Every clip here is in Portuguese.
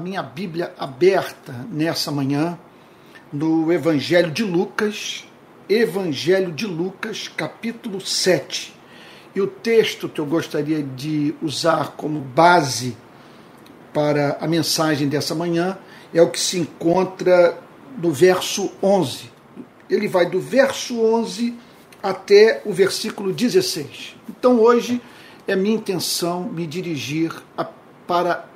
minha Bíblia aberta nessa manhã no Evangelho de Lucas, Evangelho de Lucas, capítulo 7. E o texto que eu gostaria de usar como base para a mensagem dessa manhã é o que se encontra no verso 11. Ele vai do verso 11 até o versículo 16. Então hoje é minha intenção me dirigir a, para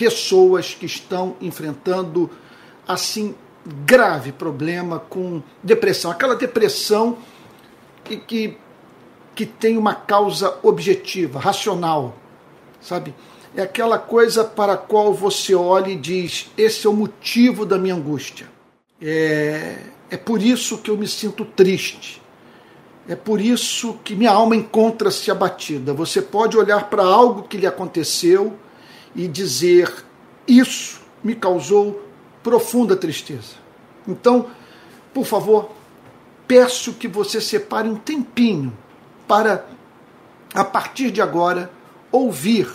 pessoas que estão enfrentando assim grave problema com depressão, aquela depressão que, que, que tem uma causa objetiva, racional, sabe? É aquela coisa para a qual você olha e diz: esse é o motivo da minha angústia. É, é por isso que eu me sinto triste. É por isso que minha alma encontra-se abatida. Você pode olhar para algo que lhe aconteceu e dizer: Isso me causou profunda tristeza. Então, por favor, peço que você separe um tempinho para, a partir de agora, ouvir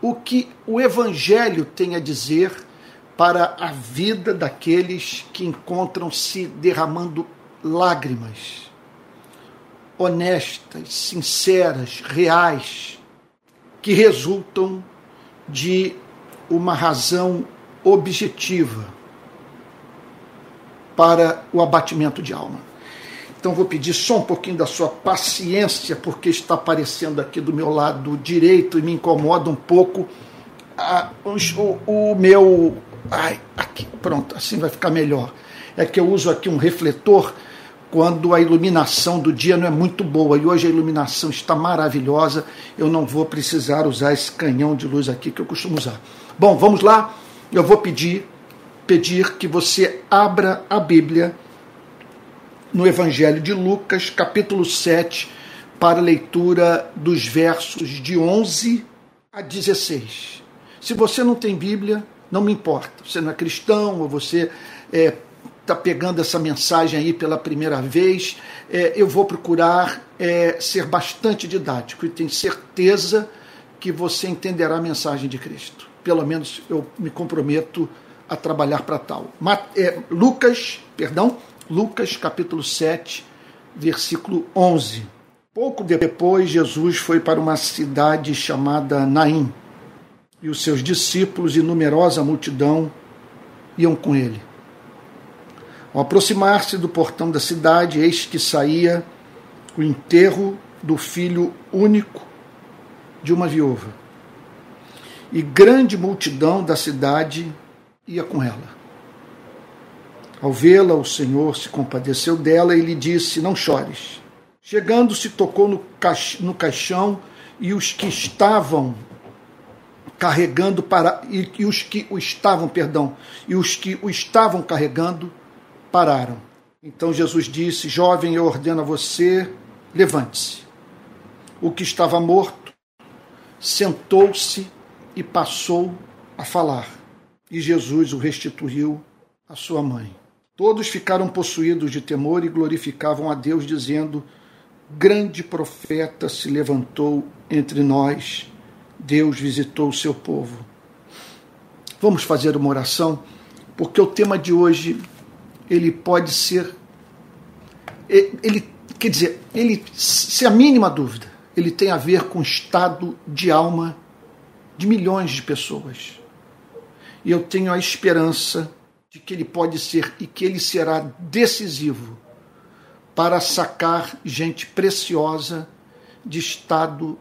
o que o Evangelho tem a dizer para a vida daqueles que encontram-se derramando lágrimas honestas, sinceras, reais, que resultam de uma razão objetiva para o abatimento de alma. Então vou pedir só um pouquinho da sua paciência, porque está aparecendo aqui do meu lado direito e me incomoda um pouco a, o, o meu. Ai, aqui, pronto, assim vai ficar melhor. É que eu uso aqui um refletor quando a iluminação do dia não é muito boa. E hoje a iluminação está maravilhosa. Eu não vou precisar usar esse canhão de luz aqui que eu costumo usar. Bom, vamos lá. Eu vou pedir pedir que você abra a Bíblia no Evangelho de Lucas, capítulo 7, para leitura dos versos de 11 a 16. Se você não tem Bíblia, não me importa. Você não é cristão ou você é, está pegando essa mensagem aí pela primeira vez, é, eu vou procurar é, ser bastante didático e tenho certeza que você entenderá a mensagem de Cristo. Pelo menos eu me comprometo a trabalhar para tal. É, Lucas, perdão, Lucas capítulo 7, versículo 11. Pouco depois, Jesus foi para uma cidade chamada Naim, e os seus discípulos e numerosa multidão iam com ele. Ao aproximar-se do portão da cidade, eis que saía o enterro do filho único de uma viúva. E grande multidão da cidade ia com ela. Ao vê-la, o Senhor se compadeceu dela e lhe disse: Não chores. Chegando-se, tocou no, caix no caixão e os que estavam carregando para e, e os que o estavam, perdão, e os que o estavam carregando pararam. Então Jesus disse: Jovem, eu ordeno a você, levante-se. O que estava morto sentou-se e passou a falar. E Jesus o restituiu à sua mãe. Todos ficaram possuídos de temor e glorificavam a Deus, dizendo: Grande profeta se levantou entre nós, Deus visitou o seu povo. Vamos fazer uma oração, porque o tema de hoje ele pode ser. Ele, quer dizer, ele, se a mínima dúvida, ele tem a ver com o estado de alma de milhões de pessoas. E eu tenho a esperança de que ele pode ser e que ele será decisivo para sacar gente preciosa de estado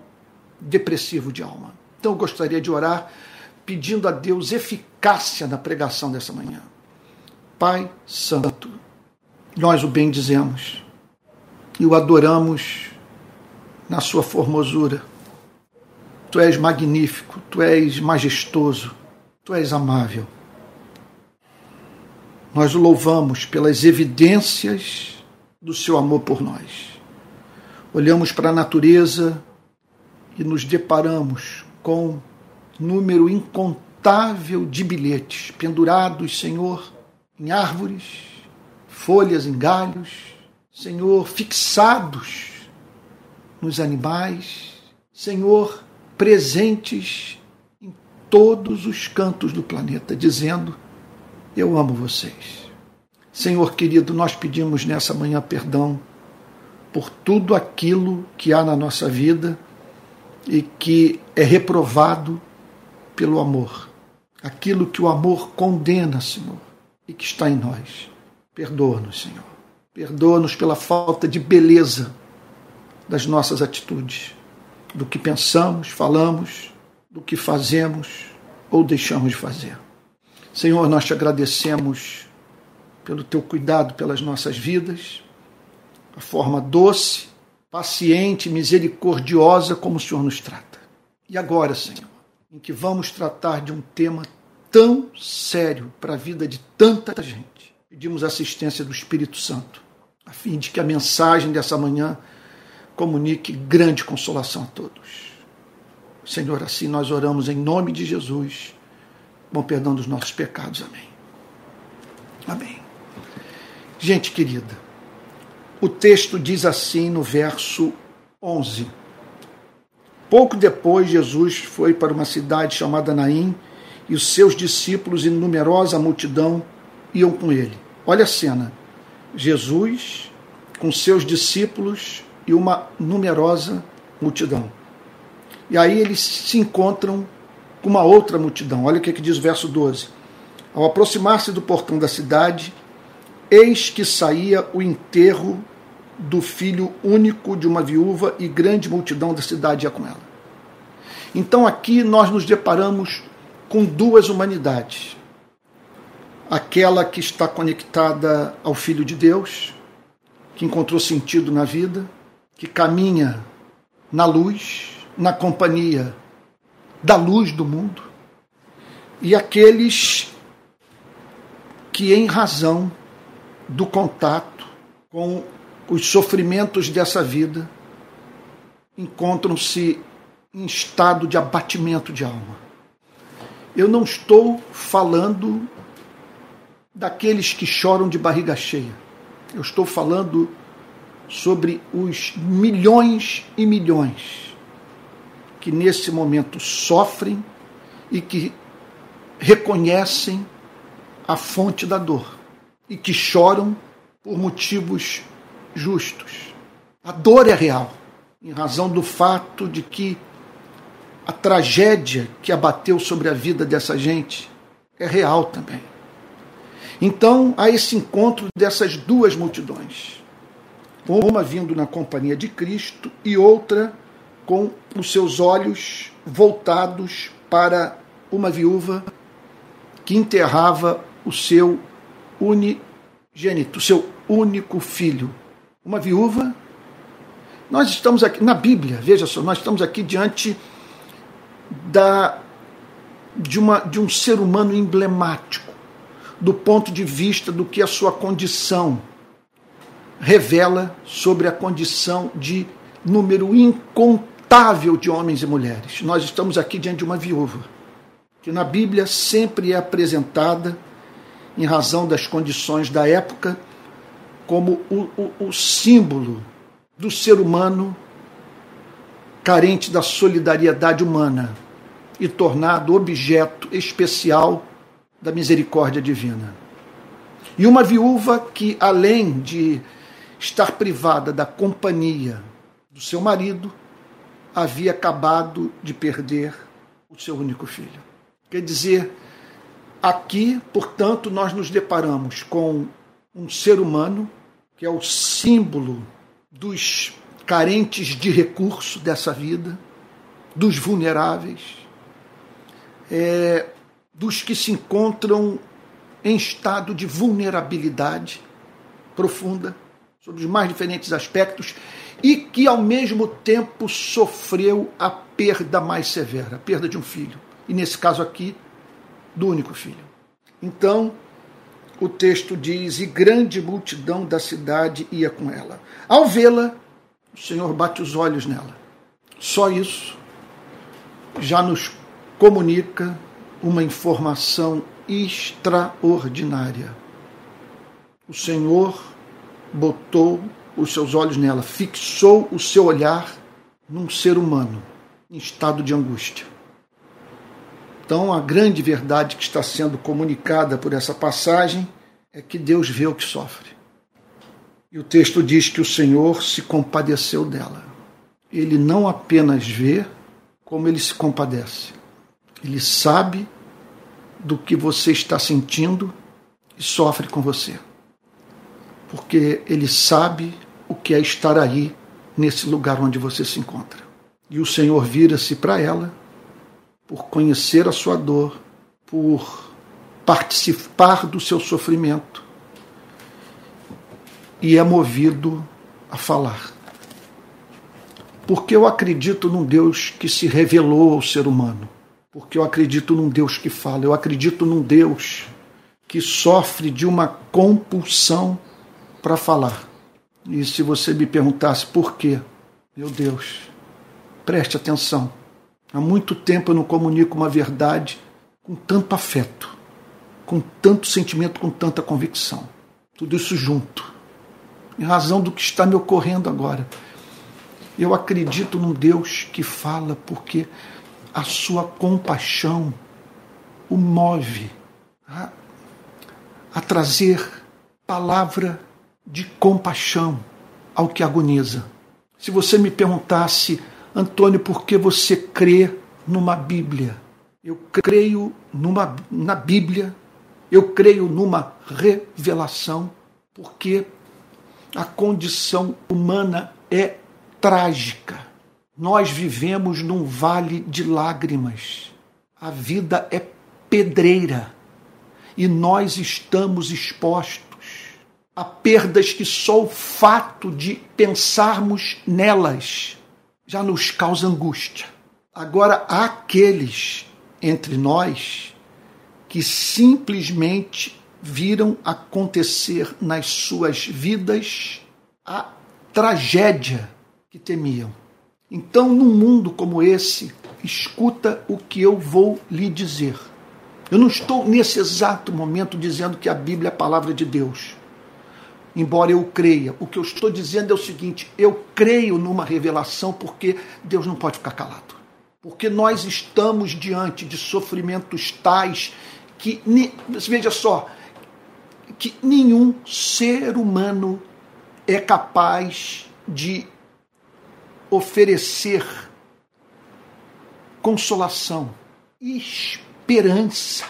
depressivo de alma. Então eu gostaria de orar pedindo a Deus eficácia na pregação dessa manhã. Pai Santo. Nós o bendizemos e o adoramos na sua formosura. Tu és magnífico, tu és majestoso, tu és amável. Nós o louvamos pelas evidências do seu amor por nós. Olhamos para a natureza e nos deparamos com número incontável de bilhetes pendurados, Senhor, em árvores, folhas em galhos, Senhor, fixados nos animais, Senhor, presentes em todos os cantos do planeta, dizendo: Eu amo vocês. Senhor querido, nós pedimos nessa manhã perdão por tudo aquilo que há na nossa vida e que é reprovado pelo amor. Aquilo que o amor condena, Senhor, e que está em nós. Perdoa-nos, Senhor. Perdoa-nos pela falta de beleza das nossas atitudes, do que pensamos, falamos, do que fazemos ou deixamos de fazer. Senhor, nós te agradecemos pelo teu cuidado pelas nossas vidas, a forma doce, paciente, misericordiosa como o Senhor nos trata. E agora, Senhor, em que vamos tratar de um tema tão sério para a vida de tanta gente, pedimos assistência do Espírito Santo, a fim de que a mensagem dessa manhã comunique grande consolação a todos. Senhor, assim nós oramos em nome de Jesus, com perdão dos nossos pecados. Amém. Amém. Gente querida, o texto diz assim no verso 11. Pouco depois, Jesus foi para uma cidade chamada Naim e os seus discípulos e numerosa multidão iam com ele. Olha a cena. Jesus com seus discípulos e uma numerosa multidão. E aí eles se encontram com uma outra multidão. Olha o que, é que diz o verso 12. Ao aproximar-se do portão da cidade, eis que saía o enterro do filho único de uma viúva e grande multidão da cidade ia com ela. Então aqui nós nos deparamos com duas humanidades. Aquela que está conectada ao Filho de Deus, que encontrou sentido na vida, que caminha na luz, na companhia da luz do mundo, e aqueles que, em razão do contato com os sofrimentos dessa vida, encontram-se em estado de abatimento de alma. Eu não estou falando daqueles que choram de barriga cheia. Eu estou falando sobre os milhões e milhões que nesse momento sofrem e que reconhecem a fonte da dor e que choram por motivos justos. A dor é real, em razão do fato de que a tragédia que abateu sobre a vida dessa gente é real também. Então há esse encontro dessas duas multidões uma vindo na companhia de Cristo e outra com os seus olhos voltados para uma viúva que enterrava o seu unigênito, o seu único filho. Uma viúva. Nós estamos aqui na Bíblia, veja só, nós estamos aqui diante da de, uma, de um ser humano emblemático, do ponto de vista do que a sua condição revela sobre a condição de número incontável de homens e mulheres. Nós estamos aqui diante de uma viúva, que na Bíblia sempre é apresentada, em razão das condições da época, como o, o, o símbolo do ser humano carente da solidariedade humana e tornado objeto especial da misericórdia divina. E uma viúva que, além de estar privada da companhia do seu marido, havia acabado de perder o seu único filho. Quer dizer, aqui, portanto, nós nos deparamos com um ser humano que é o símbolo dos carentes de recurso dessa vida, dos vulneráveis, é, dos que se encontram em estado de vulnerabilidade profunda, sobre os mais diferentes aspectos e que ao mesmo tempo sofreu a perda mais severa, a perda de um filho, e nesse caso aqui, do único filho. Então, o texto diz: E grande multidão da cidade ia com ela. Ao vê-la, o Senhor bate os olhos nela. Só isso já nos comunica uma informação extraordinária. O Senhor botou os seus olhos nela, fixou o seu olhar num ser humano em estado de angústia. Então, a grande verdade que está sendo comunicada por essa passagem é que Deus vê o que sofre. E o texto diz que o Senhor se compadeceu dela. Ele não apenas vê, como ele se compadece. Ele sabe do que você está sentindo e sofre com você. Porque ele sabe o que é estar aí nesse lugar onde você se encontra. E o Senhor vira-se para ela por conhecer a sua dor, por participar do seu sofrimento e é movido a falar. Porque eu acredito num Deus que se revelou ao ser humano. Porque eu acredito num Deus que fala. Eu acredito num Deus que sofre de uma compulsão para falar. E se você me perguntasse por quê, meu Deus, preste atenção. Há muito tempo eu não comunico uma verdade com tanto afeto, com tanto sentimento, com tanta convicção. Tudo isso junto, em razão do que está me ocorrendo agora. Eu acredito num Deus que fala porque a sua compaixão o move a, a trazer palavra de compaixão ao que agoniza. Se você me perguntasse Antônio, por que você crê numa Bíblia? Eu creio numa, na Bíblia, eu creio numa revelação, porque a condição humana é trágica. Nós vivemos num vale de lágrimas. A vida é pedreira e nós estamos expostos a perdas que só o fato de pensarmos nelas já nos causa angústia. Agora, há aqueles entre nós que simplesmente viram acontecer nas suas vidas a tragédia que temiam. Então, num mundo como esse, escuta o que eu vou lhe dizer. Eu não estou nesse exato momento dizendo que a Bíblia é a palavra de Deus embora eu creia. O que eu estou dizendo é o seguinte: eu creio numa revelação porque Deus não pode ficar calado. Porque nós estamos diante de sofrimentos tais que, veja só, que nenhum ser humano é capaz de oferecer consolação e esperança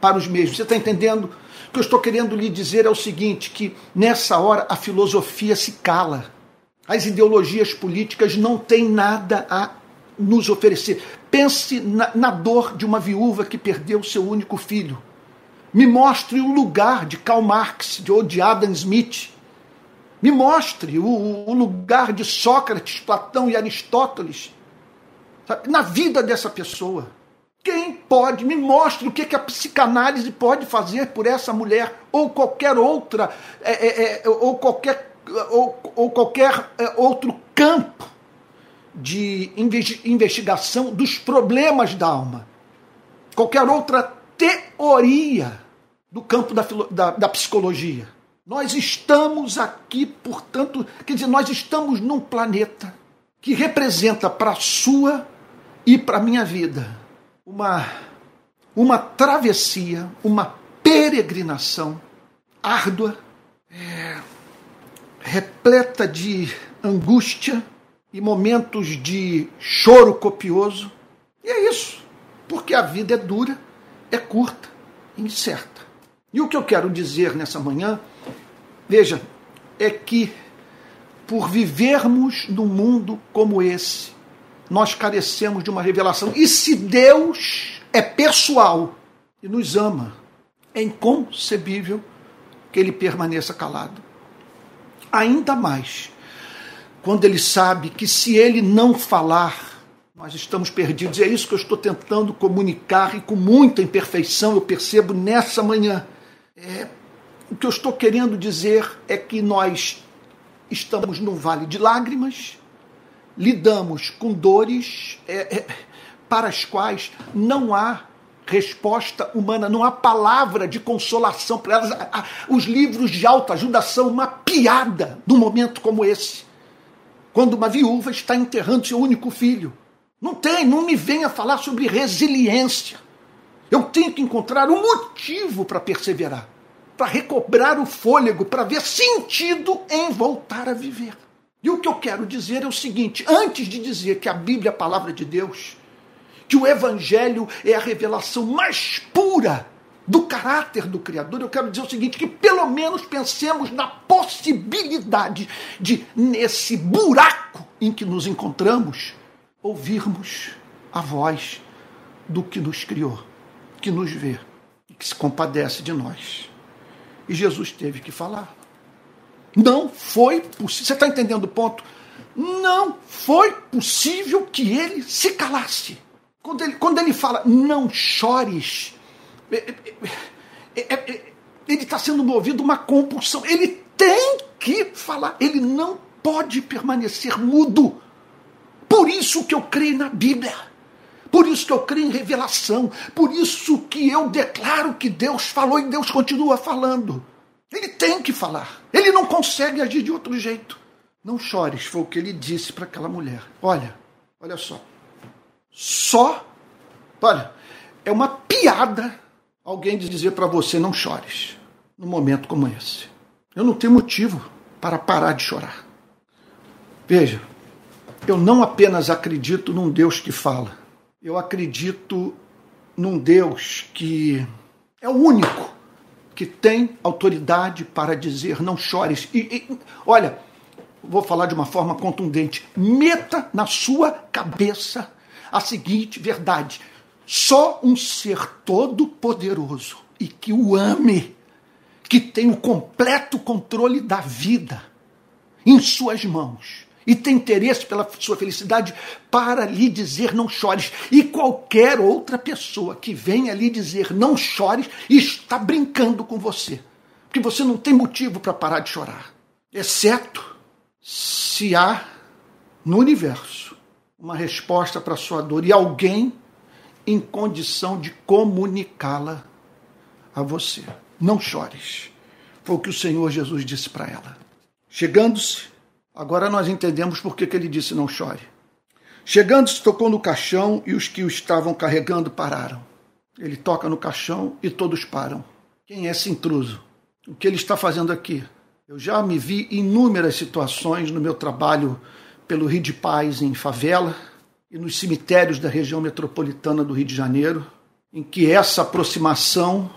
para os mesmos. Você está entendendo? O que eu estou querendo lhe dizer é o seguinte: que nessa hora a filosofia se cala. As ideologias políticas não têm nada a nos oferecer. Pense na, na dor de uma viúva que perdeu seu único filho. Me mostre o lugar de Karl Marx ou de Adam Smith. Me mostre o, o lugar de Sócrates, Platão e Aristóteles sabe, na vida dessa pessoa. Quem pode, me mostre o que, que a psicanálise pode fazer por essa mulher, ou qualquer outra, é, é, é, ou qualquer, ou, ou qualquer é, outro campo de investigação dos problemas da alma. Qualquer outra teoria do campo da, da, da psicologia. Nós estamos aqui, portanto, quer dizer, nós estamos num planeta que representa para a sua e para a minha vida uma, uma travessia, uma peregrinação árdua, é, repleta de angústia e momentos de choro copioso. E é isso, porque a vida é dura, é curta, incerta. E o que eu quero dizer nessa manhã, veja, é que por vivermos num mundo como esse, nós carecemos de uma revelação. E se Deus é pessoal e nos ama, é inconcebível que ele permaneça calado. Ainda mais quando ele sabe que se ele não falar, nós estamos perdidos. E é isso que eu estou tentando comunicar e com muita imperfeição eu percebo nessa manhã. É, o que eu estou querendo dizer é que nós estamos num vale de lágrimas, lidamos com dores é, é, para as quais não há resposta humana, não há palavra de consolação para elas. Os livros de autoajuda são uma piada num momento como esse, quando uma viúva está enterrando seu único filho. Não tem, não me venha falar sobre resiliência. Eu tenho que encontrar um motivo para perseverar, para recobrar o fôlego, para ver sentido em voltar a viver. E o que eu quero dizer é o seguinte: antes de dizer que a Bíblia é a palavra de Deus, que o Evangelho é a revelação mais pura do caráter do Criador, eu quero dizer o seguinte: que pelo menos pensemos na possibilidade de, nesse buraco em que nos encontramos, ouvirmos a voz do que nos criou, que nos vê e que se compadece de nós. E Jesus teve que falar. Não foi possível. Você está entendendo o ponto? Não foi possível que ele se calasse. Quando ele, quando ele fala, não chores, é, é, é, ele está sendo movido uma compulsão. Ele tem que falar. Ele não pode permanecer mudo. Por isso que eu creio na Bíblia. Por isso que eu creio em revelação. Por isso que eu declaro que Deus falou e Deus continua falando. Ele tem que falar. Ele não consegue agir de outro jeito. Não chores, foi o que ele disse para aquela mulher. Olha, olha só. Só, olha, é uma piada alguém dizer para você não chores num momento como esse. Eu não tenho motivo para parar de chorar. Veja, eu não apenas acredito num Deus que fala, eu acredito num Deus que é o único que tem autoridade para dizer não chores. E, e, olha, vou falar de uma forma contundente: meta na sua cabeça a seguinte verdade: só um ser todo-poderoso e que o ame, que tem o completo controle da vida em suas mãos e tem interesse pela sua felicidade para lhe dizer não chores. E qualquer outra pessoa que venha lhe dizer não chores está brincando com você. Porque você não tem motivo para parar de chorar. Exceto se há no universo uma resposta para sua dor e alguém em condição de comunicá-la a você. Não chores. Foi o que o Senhor Jesus disse para ela. Chegando-se, Agora nós entendemos por que, ele disse não chore. Chegando-se, tocou no caixão e os que o estavam carregando pararam. Ele toca no caixão e todos param. Quem é esse intruso? O que ele está fazendo aqui? Eu já me vi em inúmeras situações no meu trabalho pelo Rio de Paz em favela e nos cemitérios da região metropolitana do Rio de Janeiro, em que essa aproximação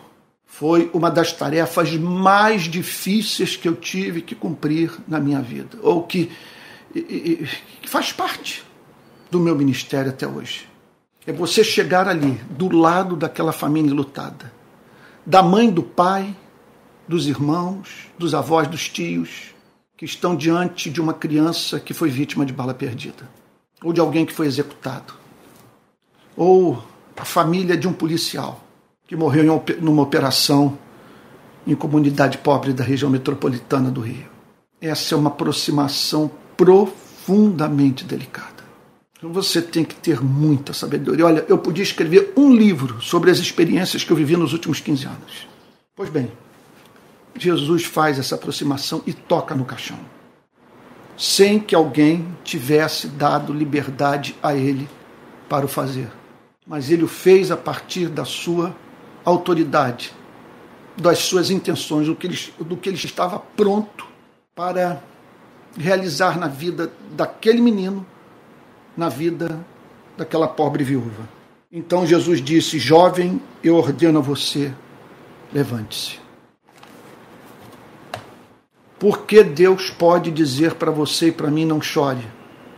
foi uma das tarefas mais difíceis que eu tive que cumprir na minha vida, ou que, que faz parte do meu ministério até hoje. É você chegar ali, do lado daquela família lutada, da mãe, do pai, dos irmãos, dos avós, dos tios, que estão diante de uma criança que foi vítima de bala perdida, ou de alguém que foi executado, ou a família de um policial que morreu em numa operação em comunidade pobre da região metropolitana do Rio. Essa é uma aproximação profundamente delicada. Então você tem que ter muita sabedoria. Olha, eu podia escrever um livro sobre as experiências que eu vivi nos últimos 15 anos. Pois bem, Jesus faz essa aproximação e toca no caixão, sem que alguém tivesse dado liberdade a ele para o fazer. Mas ele o fez a partir da sua autoridade das suas intenções, do que, ele, do que ele estava pronto para realizar na vida daquele menino, na vida daquela pobre viúva. Então Jesus disse: Jovem, eu ordeno a você, levante-se. Porque Deus pode dizer para você e para mim não chore?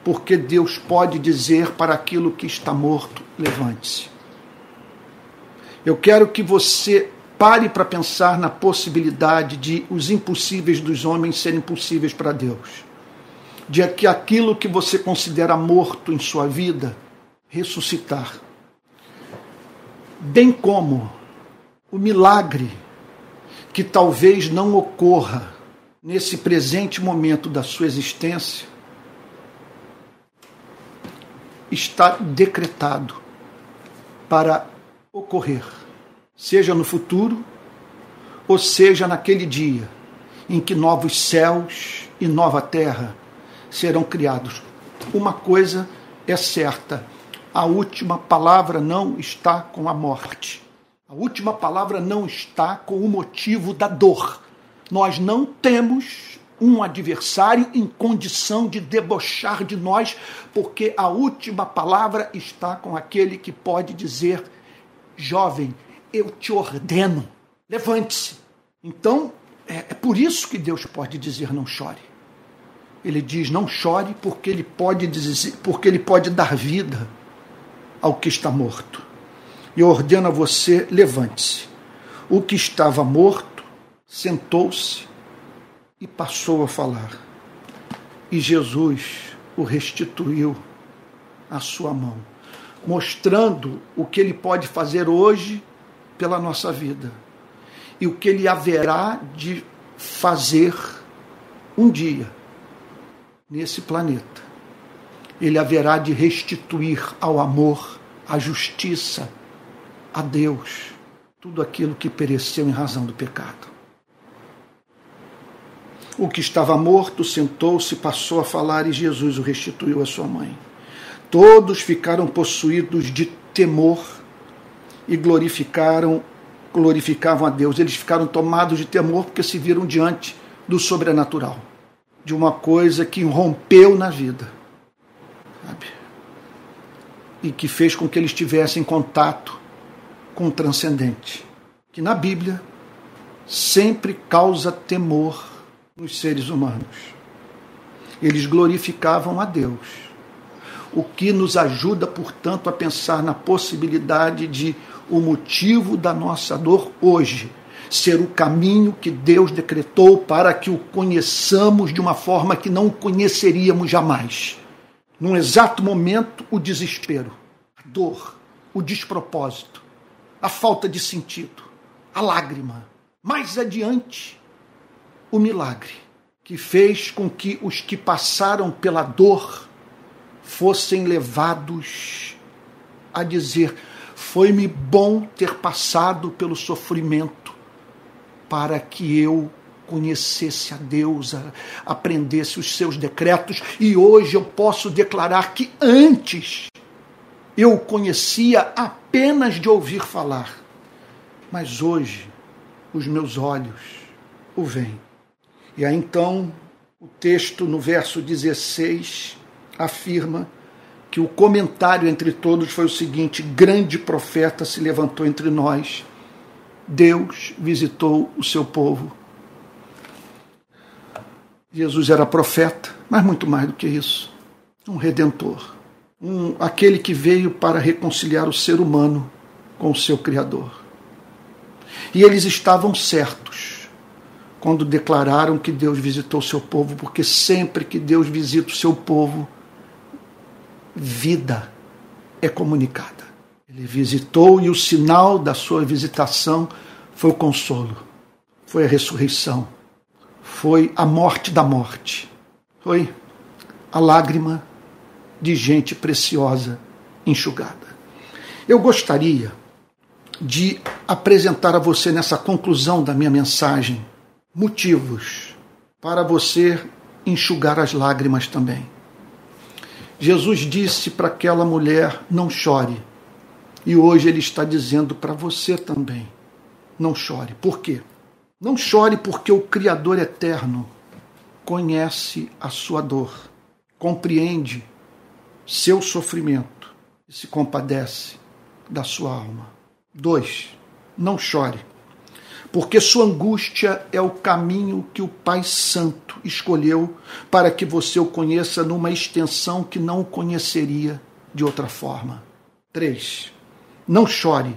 Porque Deus pode dizer para aquilo que está morto, levante-se. Eu quero que você pare para pensar na possibilidade de os impossíveis dos homens serem possíveis para Deus. De que aquilo que você considera morto em sua vida ressuscitar. Bem como o milagre que talvez não ocorra nesse presente momento da sua existência está decretado para ocorrer, seja no futuro, ou seja naquele dia em que novos céus e nova terra serão criados. Uma coisa é certa: a última palavra não está com a morte. A última palavra não está com o motivo da dor. Nós não temos um adversário em condição de debochar de nós, porque a última palavra está com aquele que pode dizer: jovem, eu te ordeno, levante-se. Então, é, é por isso que Deus pode dizer: não chore. Ele diz: não chore, porque ele pode dizer, porque ele pode dar vida ao que está morto. E ordena você: levante-se. O que estava morto sentou-se e passou a falar. E Jesus o restituiu à sua mão, mostrando o que ele pode fazer hoje pela nossa vida e o que ele haverá de fazer um dia nesse planeta ele haverá de restituir ao amor, à justiça, a Deus, tudo aquilo que pereceu em razão do pecado. O que estava morto sentou-se, passou a falar e Jesus o restituiu à sua mãe. Todos ficaram possuídos de temor e glorificaram glorificavam a Deus. Eles ficaram tomados de temor porque se viram diante do sobrenatural, de uma coisa que rompeu na vida sabe? E que fez com que eles tivessem contato com o transcendente, que na Bíblia sempre causa temor nos seres humanos. Eles glorificavam a Deus, o que nos ajuda, portanto, a pensar na possibilidade de o motivo da nossa dor hoje ser o caminho que Deus decretou para que o conheçamos de uma forma que não o conheceríamos jamais num exato momento, o desespero, a dor, o despropósito, a falta de sentido, a lágrima. Mais adiante, o milagre, que fez com que os que passaram pela dor fossem levados a dizer: Foi-me bom ter passado pelo sofrimento para que eu conhecesse a Deus, aprendesse os seus decretos, e hoje eu posso declarar que antes eu conhecia apenas de ouvir falar, mas hoje os meus olhos o veem. E aí então o texto no verso 16 afirma que o comentário entre todos foi o seguinte: grande profeta se levantou entre nós. Deus visitou o seu povo Jesus era profeta, mas muito mais do que isso, um redentor, um, aquele que veio para reconciliar o ser humano com o seu Criador. E eles estavam certos quando declararam que Deus visitou o seu povo, porque sempre que Deus visita o seu povo, vida é comunicada. Ele visitou e o sinal da sua visitação foi o consolo, foi a ressurreição foi a morte da morte. Foi a lágrima de gente preciosa enxugada. Eu gostaria de apresentar a você nessa conclusão da minha mensagem motivos para você enxugar as lágrimas também. Jesus disse para aquela mulher: não chore. E hoje ele está dizendo para você também: não chore. Por quê? Não chore, porque o Criador eterno conhece a sua dor, compreende seu sofrimento e se compadece da sua alma. 2. Não chore, porque sua angústia é o caminho que o Pai Santo escolheu para que você o conheça numa extensão que não o conheceria de outra forma. 3. Não chore,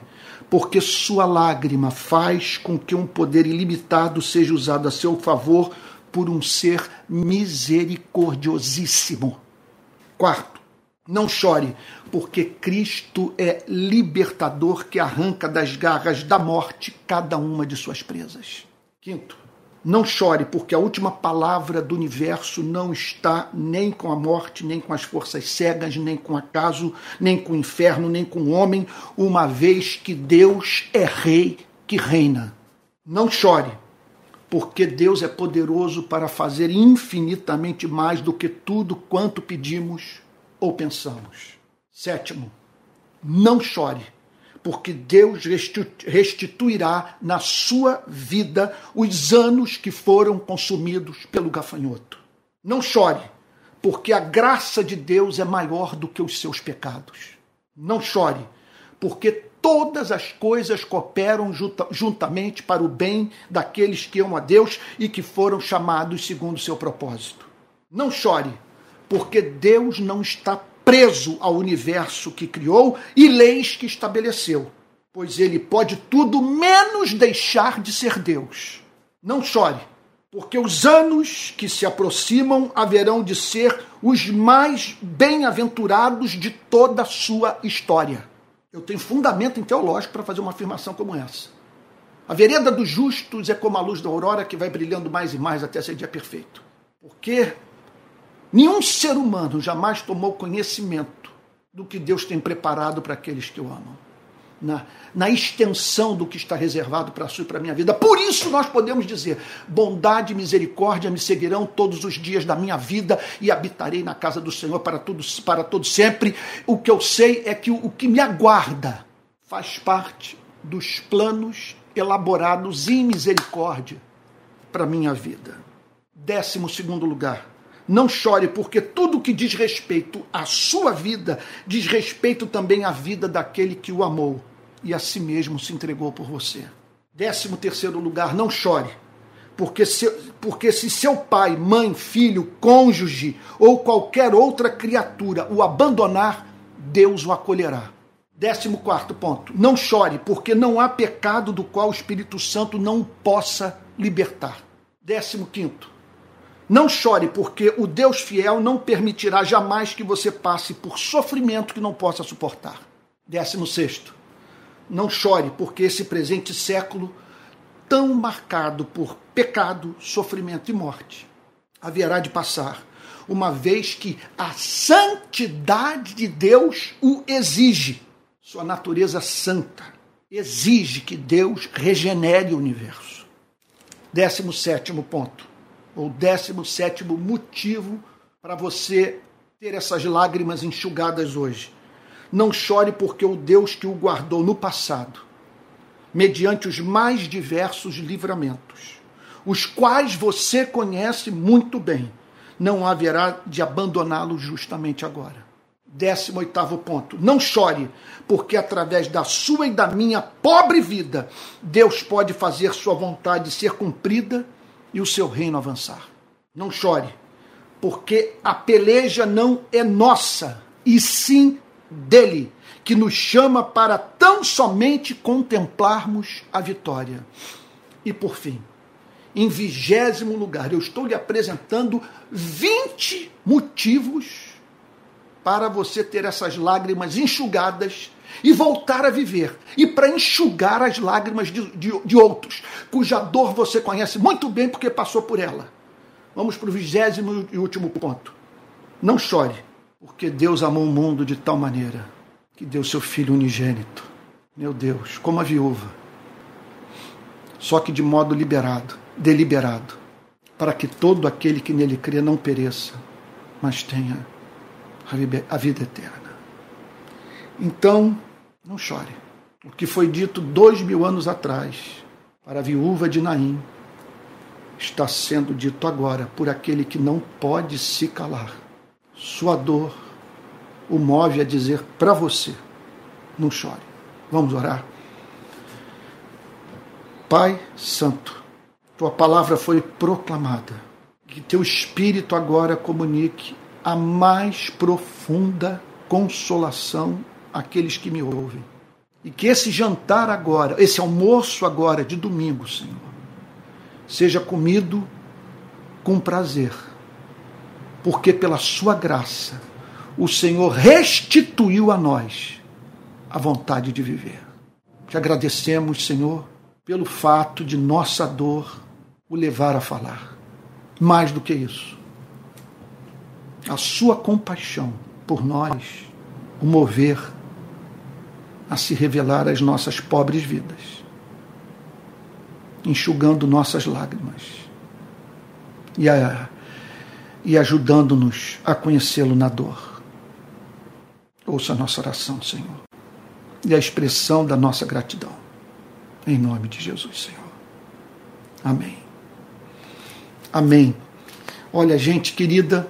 porque sua lágrima faz com que um poder ilimitado seja usado a seu favor por um ser misericordiosíssimo. Quarto, não chore, porque Cristo é libertador que arranca das garras da morte cada uma de suas presas. Quinto, não chore, porque a última palavra do universo não está nem com a morte, nem com as forças cegas, nem com o acaso, nem com o inferno, nem com o homem, uma vez que Deus é rei que reina. Não chore, porque Deus é poderoso para fazer infinitamente mais do que tudo quanto pedimos ou pensamos. Sétimo, não chore, porque Deus restituirá na sua vida os anos que foram consumidos pelo gafanhoto. Não chore, porque a graça de Deus é maior do que os seus pecados. Não chore, porque todas as coisas cooperam juntamente para o bem daqueles que amam a Deus e que foram chamados segundo o seu propósito. Não chore, porque Deus não está preso ao universo que criou e leis que estabeleceu, pois ele pode tudo menos deixar de ser Deus. Não chore, porque os anos que se aproximam haverão de ser os mais bem-aventurados de toda a sua história. Eu tenho fundamento teológico para fazer uma afirmação como essa. A vereda dos justos é como a luz da aurora que vai brilhando mais e mais até ser dia perfeito. Porque nenhum ser humano jamais tomou conhecimento do que Deus tem preparado para aqueles que o amam na, na extensão do que está reservado para a sua e para a minha vida. Por isso nós podemos dizer: bondade e misericórdia me seguirão todos os dias da minha vida e habitarei na casa do Senhor para tudo, para todo sempre. O que eu sei é que o, o que me aguarda faz parte dos planos elaborados em misericórdia para a minha vida. Décimo segundo lugar. Não chore, porque tudo que diz respeito à sua vida diz respeito também à vida daquele que o amou e a si mesmo se entregou por você. Décimo terceiro lugar, não chore, porque se, porque se seu pai, mãe, filho, cônjuge ou qualquer outra criatura o abandonar, Deus o acolherá. Décimo quarto ponto, não chore, porque não há pecado do qual o Espírito Santo não possa libertar. Décimo quinto, não chore, porque o Deus fiel não permitirá jamais que você passe por sofrimento que não possa suportar. Décimo sexto, não chore, porque esse presente século, tão marcado por pecado, sofrimento e morte, haverá de passar, uma vez que a santidade de Deus o exige. Sua natureza santa exige que Deus regenere o universo. Décimo sétimo ponto, ou décimo sétimo motivo para você ter essas lágrimas enxugadas hoje não chore porque o Deus que o guardou no passado, mediante os mais diversos livramentos, os quais você conhece muito bem, não haverá de abandoná-lo justamente agora. 18 ponto. Não chore, porque através da sua e da minha pobre vida, Deus pode fazer sua vontade ser cumprida e o seu reino avançar. Não chore, porque a peleja não é nossa, e sim dele, que nos chama para tão somente contemplarmos a vitória. E por fim, em vigésimo lugar, eu estou lhe apresentando 20 motivos para você ter essas lágrimas enxugadas e voltar a viver. E para enxugar as lágrimas de, de, de, outros, cuja dor você conhece muito bem porque passou por ela. Vamos para o vigésimo e último ponto. Não chore porque Deus amou o mundo de tal maneira que deu seu filho unigênito. Meu Deus, como a viúva. Só que de modo liberado, deliberado, para que todo aquele que nele crê não pereça, mas tenha a vida eterna. Então, não chore. O que foi dito dois mil anos atrás para a viúva de Naim está sendo dito agora por aquele que não pode se calar sua dor o move a dizer para você: não chore. Vamos orar. Pai Santo, tua palavra foi proclamada. Que teu espírito agora comunique a mais profunda consolação àqueles que me ouvem. E que esse jantar agora, esse almoço agora de domingo, Senhor, seja comido com prazer porque pela sua graça o Senhor restituiu a nós a vontade de viver. Te agradecemos, Senhor, pelo fato de nossa dor o levar a falar. Mais do que isso, a sua compaixão por nós o mover a se revelar às nossas pobres vidas, enxugando nossas lágrimas e e ajudando-nos a conhecê-lo na dor. Ouça a nossa oração, Senhor. e a expressão da nossa gratidão. Em nome de Jesus, Senhor. Amém. Amém. Olha, gente querida,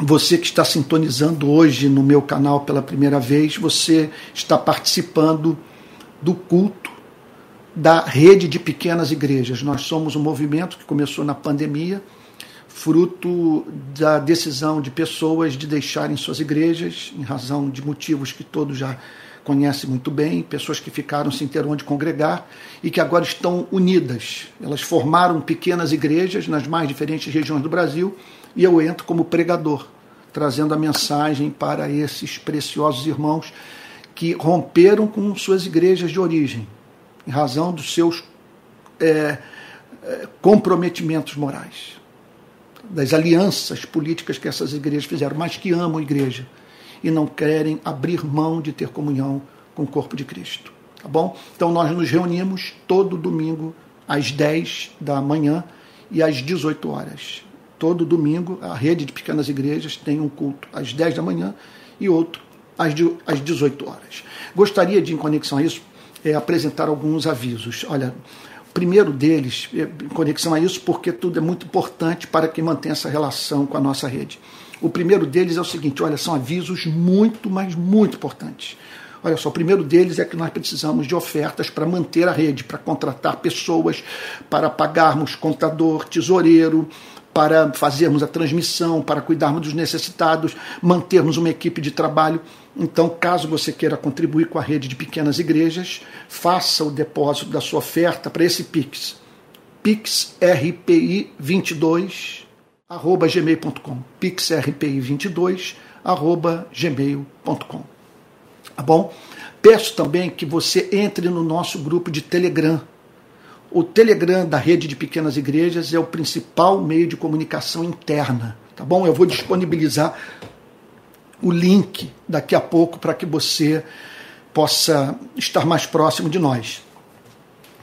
você que está sintonizando hoje no meu canal pela primeira vez, você está participando do culto da rede de pequenas igrejas. Nós somos um movimento que começou na pandemia, fruto da decisão de pessoas de deixarem suas igrejas, em razão de motivos que todos já conhece muito bem, pessoas que ficaram sem ter onde congregar e que agora estão unidas. Elas formaram pequenas igrejas nas mais diferentes regiões do Brasil e eu entro como pregador, trazendo a mensagem para esses preciosos irmãos que romperam com suas igrejas de origem, em razão dos seus é, é comprometimentos morais, das alianças políticas que essas igrejas fizeram, mas que amam a igreja e não querem abrir mão de ter comunhão com o corpo de Cristo. Tá bom? Então nós nos reunimos todo domingo às 10 da manhã e às 18 horas. Todo domingo a rede de pequenas igrejas tem um culto às 10 da manhã e outro às, às 18 horas. Gostaria de, em conexão a isso, é, apresentar alguns avisos. Olha, o primeiro deles, é, em conexão a isso, porque tudo é muito importante para que mantenha essa relação com a nossa rede. O primeiro deles é o seguinte: olha, são avisos muito, mas muito importantes. Olha só, o primeiro deles é que nós precisamos de ofertas para manter a rede, para contratar pessoas, para pagarmos contador, tesoureiro, para fazermos a transmissão, para cuidarmos dos necessitados, mantermos uma equipe de trabalho. Então, caso você queira contribuir com a rede de pequenas igrejas, faça o depósito da sua oferta para esse Pix. PixRPI22 arroba gmail.com, pixrpi22 arroba gmail.com. Tá bom? Peço também que você entre no nosso grupo de Telegram. O Telegram da rede de pequenas igrejas é o principal meio de comunicação interna, tá bom? Eu vou disponibilizar o link daqui a pouco para que você possa estar mais próximo de nós.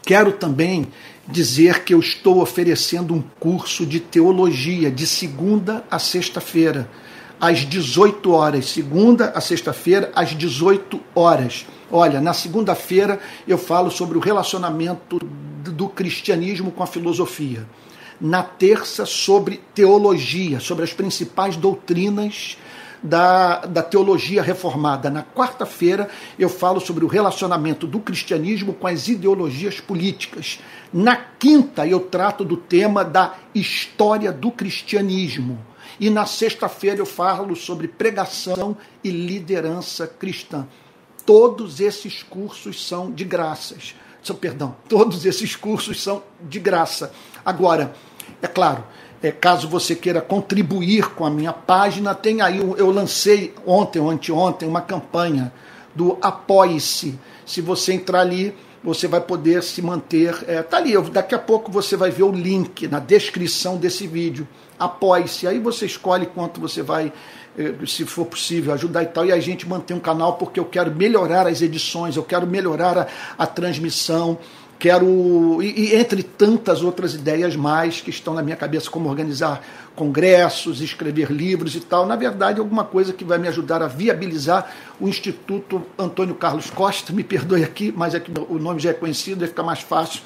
Quero também dizer que eu estou oferecendo um curso de teologia de segunda a sexta-feira, às 18 horas. Segunda a sexta-feira, às 18 horas. Olha, na segunda-feira eu falo sobre o relacionamento do cristianismo com a filosofia. Na terça, sobre teologia, sobre as principais doutrinas da, da teologia reformada. Na quarta-feira, eu falo sobre o relacionamento do cristianismo com as ideologias políticas. Na quinta, eu trato do tema da história do cristianismo. E na sexta-feira, eu falo sobre pregação e liderança cristã. Todos esses cursos são de graças. Perdão, todos esses cursos são de graça. Agora, é claro, é, caso você queira contribuir com a minha página, tem aí, eu lancei ontem ou anteontem uma campanha do Apoie-se. Se você entrar ali, você vai poder se manter. É, tá ali, daqui a pouco você vai ver o link na descrição desse vídeo. Apoie-se. Aí você escolhe quanto você vai, se for possível, ajudar e tal. E a gente mantém um canal porque eu quero melhorar as edições, eu quero melhorar a, a transmissão quero e, e, entre tantas outras ideias mais que estão na minha cabeça como organizar congressos, escrever livros e tal, na verdade alguma coisa que vai me ajudar a viabilizar o Instituto Antônio Carlos Costa, me perdoe aqui, mas é que o nome já é conhecido, vai ficar mais fácil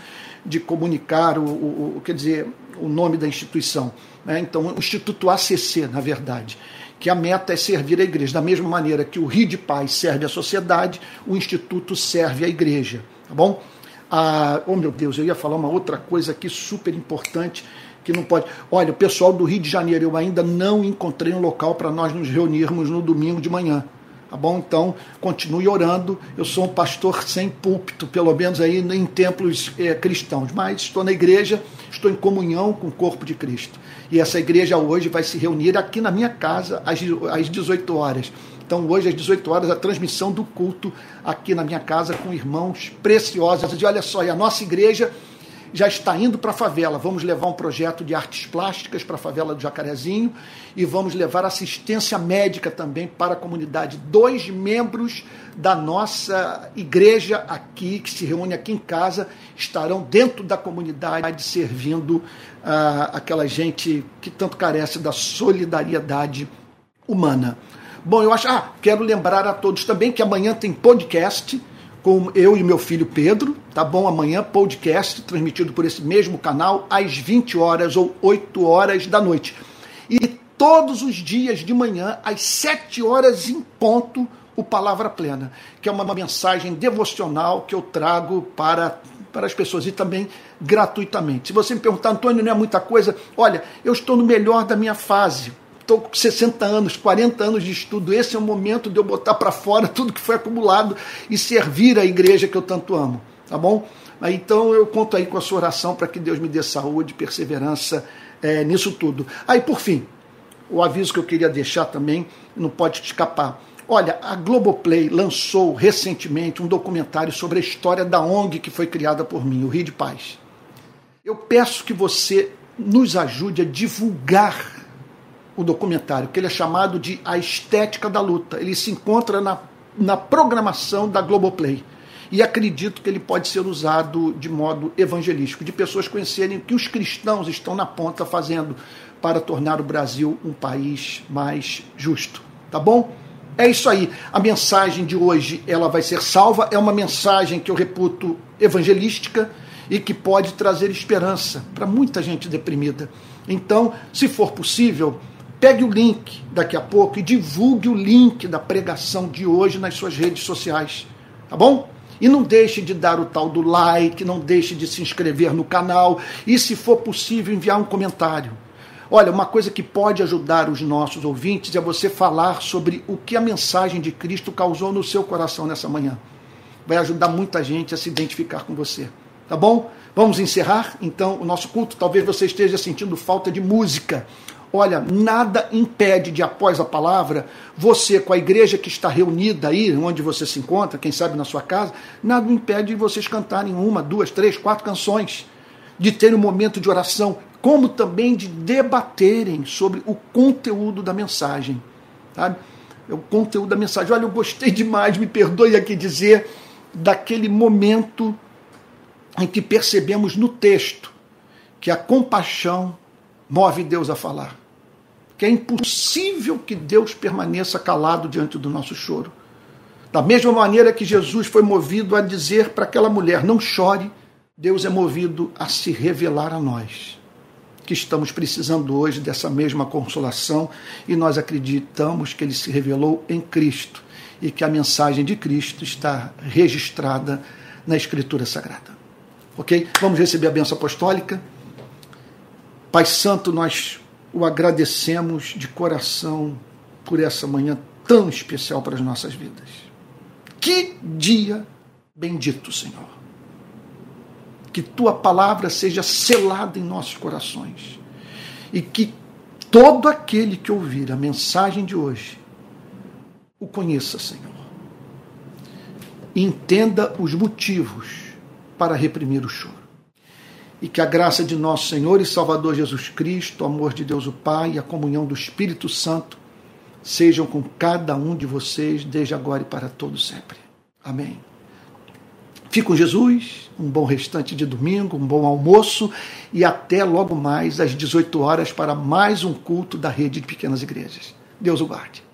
de comunicar o, o, o quer dizer o nome da instituição, né? então o Instituto ACC, na verdade que a meta é servir a igreja. Da mesma maneira que o Rio de Paz serve a sociedade, o Instituto serve a igreja. Tá bom? Ah, oh meu Deus, eu ia falar uma outra coisa aqui super importante que não pode. Olha, o pessoal do Rio de Janeiro, eu ainda não encontrei um local para nós nos reunirmos no domingo de manhã. Tá bom? Então, continue orando. Eu sou um pastor sem púlpito, pelo menos aí em templos é, cristãos, mas estou na igreja, estou em comunhão com o corpo de Cristo. E essa igreja hoje vai se reunir aqui na minha casa às, às 18 horas. Então, hoje, às 18 horas, a transmissão do culto aqui na minha casa com irmãos preciosos. E olha só, e a nossa igreja já está indo para a favela. Vamos levar um projeto de artes plásticas para a favela do Jacarezinho e vamos levar assistência médica também para a comunidade. Dois membros da nossa igreja aqui, que se reúne aqui em casa, estarão dentro da comunidade servindo ah, aquela gente que tanto carece da solidariedade humana. Bom, eu acho. Ah, quero lembrar a todos também que amanhã tem podcast com eu e meu filho Pedro, tá bom? Amanhã, podcast transmitido por esse mesmo canal às 20 horas ou 8 horas da noite. E todos os dias de manhã, às 7 horas em ponto, o Palavra Plena, que é uma mensagem devocional que eu trago para, para as pessoas e também gratuitamente. Se você me perguntar, Antônio, não é muita coisa? Olha, eu estou no melhor da minha fase estou com 60 anos, 40 anos de estudo, esse é o momento de eu botar para fora tudo que foi acumulado e servir a igreja que eu tanto amo, tá bom? Então eu conto aí com a sua oração para que Deus me dê saúde, perseverança é, nisso tudo. Aí por fim, o aviso que eu queria deixar também, não pode escapar. Olha, a Globoplay lançou recentemente um documentário sobre a história da ONG que foi criada por mim, o Rio de Paz. Eu peço que você nos ajude a divulgar o documentário, que ele é chamado de A Estética da Luta. Ele se encontra na, na programação da Globoplay. E acredito que ele pode ser usado de modo evangelístico, de pessoas conhecerem o que os cristãos estão na ponta fazendo para tornar o Brasil um país mais justo. Tá bom? É isso aí. A mensagem de hoje ela vai ser salva. É uma mensagem que eu reputo evangelística e que pode trazer esperança para muita gente deprimida. Então, se for possível, Pegue o link daqui a pouco e divulgue o link da pregação de hoje nas suas redes sociais, tá bom? E não deixe de dar o tal do like, não deixe de se inscrever no canal e, se for possível, enviar um comentário. Olha, uma coisa que pode ajudar os nossos ouvintes é você falar sobre o que a mensagem de Cristo causou no seu coração nessa manhã. Vai ajudar muita gente a se identificar com você. Tá bom? Vamos encerrar então o nosso culto. Talvez você esteja sentindo falta de música. Olha, nada impede de, após a palavra, você, com a igreja que está reunida aí, onde você se encontra, quem sabe na sua casa, nada impede de vocês cantarem uma, duas, três, quatro canções, de terem um momento de oração, como também de debaterem sobre o conteúdo da mensagem. Sabe? O conteúdo da mensagem. Olha, eu gostei demais, me perdoe aqui dizer, daquele momento em que percebemos no texto que a compaixão move Deus a falar. Que é impossível que Deus permaneça calado diante do nosso choro. Da mesma maneira que Jesus foi movido a dizer para aquela mulher: não chore, Deus é movido a se revelar a nós, que estamos precisando hoje dessa mesma consolação e nós acreditamos que ele se revelou em Cristo e que a mensagem de Cristo está registrada na Escritura Sagrada. Ok? Vamos receber a benção apostólica. Pai Santo, nós o agradecemos de coração por essa manhã tão especial para as nossas vidas. Que dia bendito, Senhor. Que tua palavra seja selada em nossos corações e que todo aquele que ouvir a mensagem de hoje o conheça, Senhor. Entenda os motivos para reprimir o choro e que a graça de nosso Senhor e Salvador Jesus Cristo, o amor de Deus o Pai e a comunhão do Espírito Santo sejam com cada um de vocês desde agora e para todos sempre. Amém. Fique com Jesus, um bom restante de domingo, um bom almoço e até logo mais às 18 horas para mais um culto da rede de pequenas igrejas. Deus o guarde.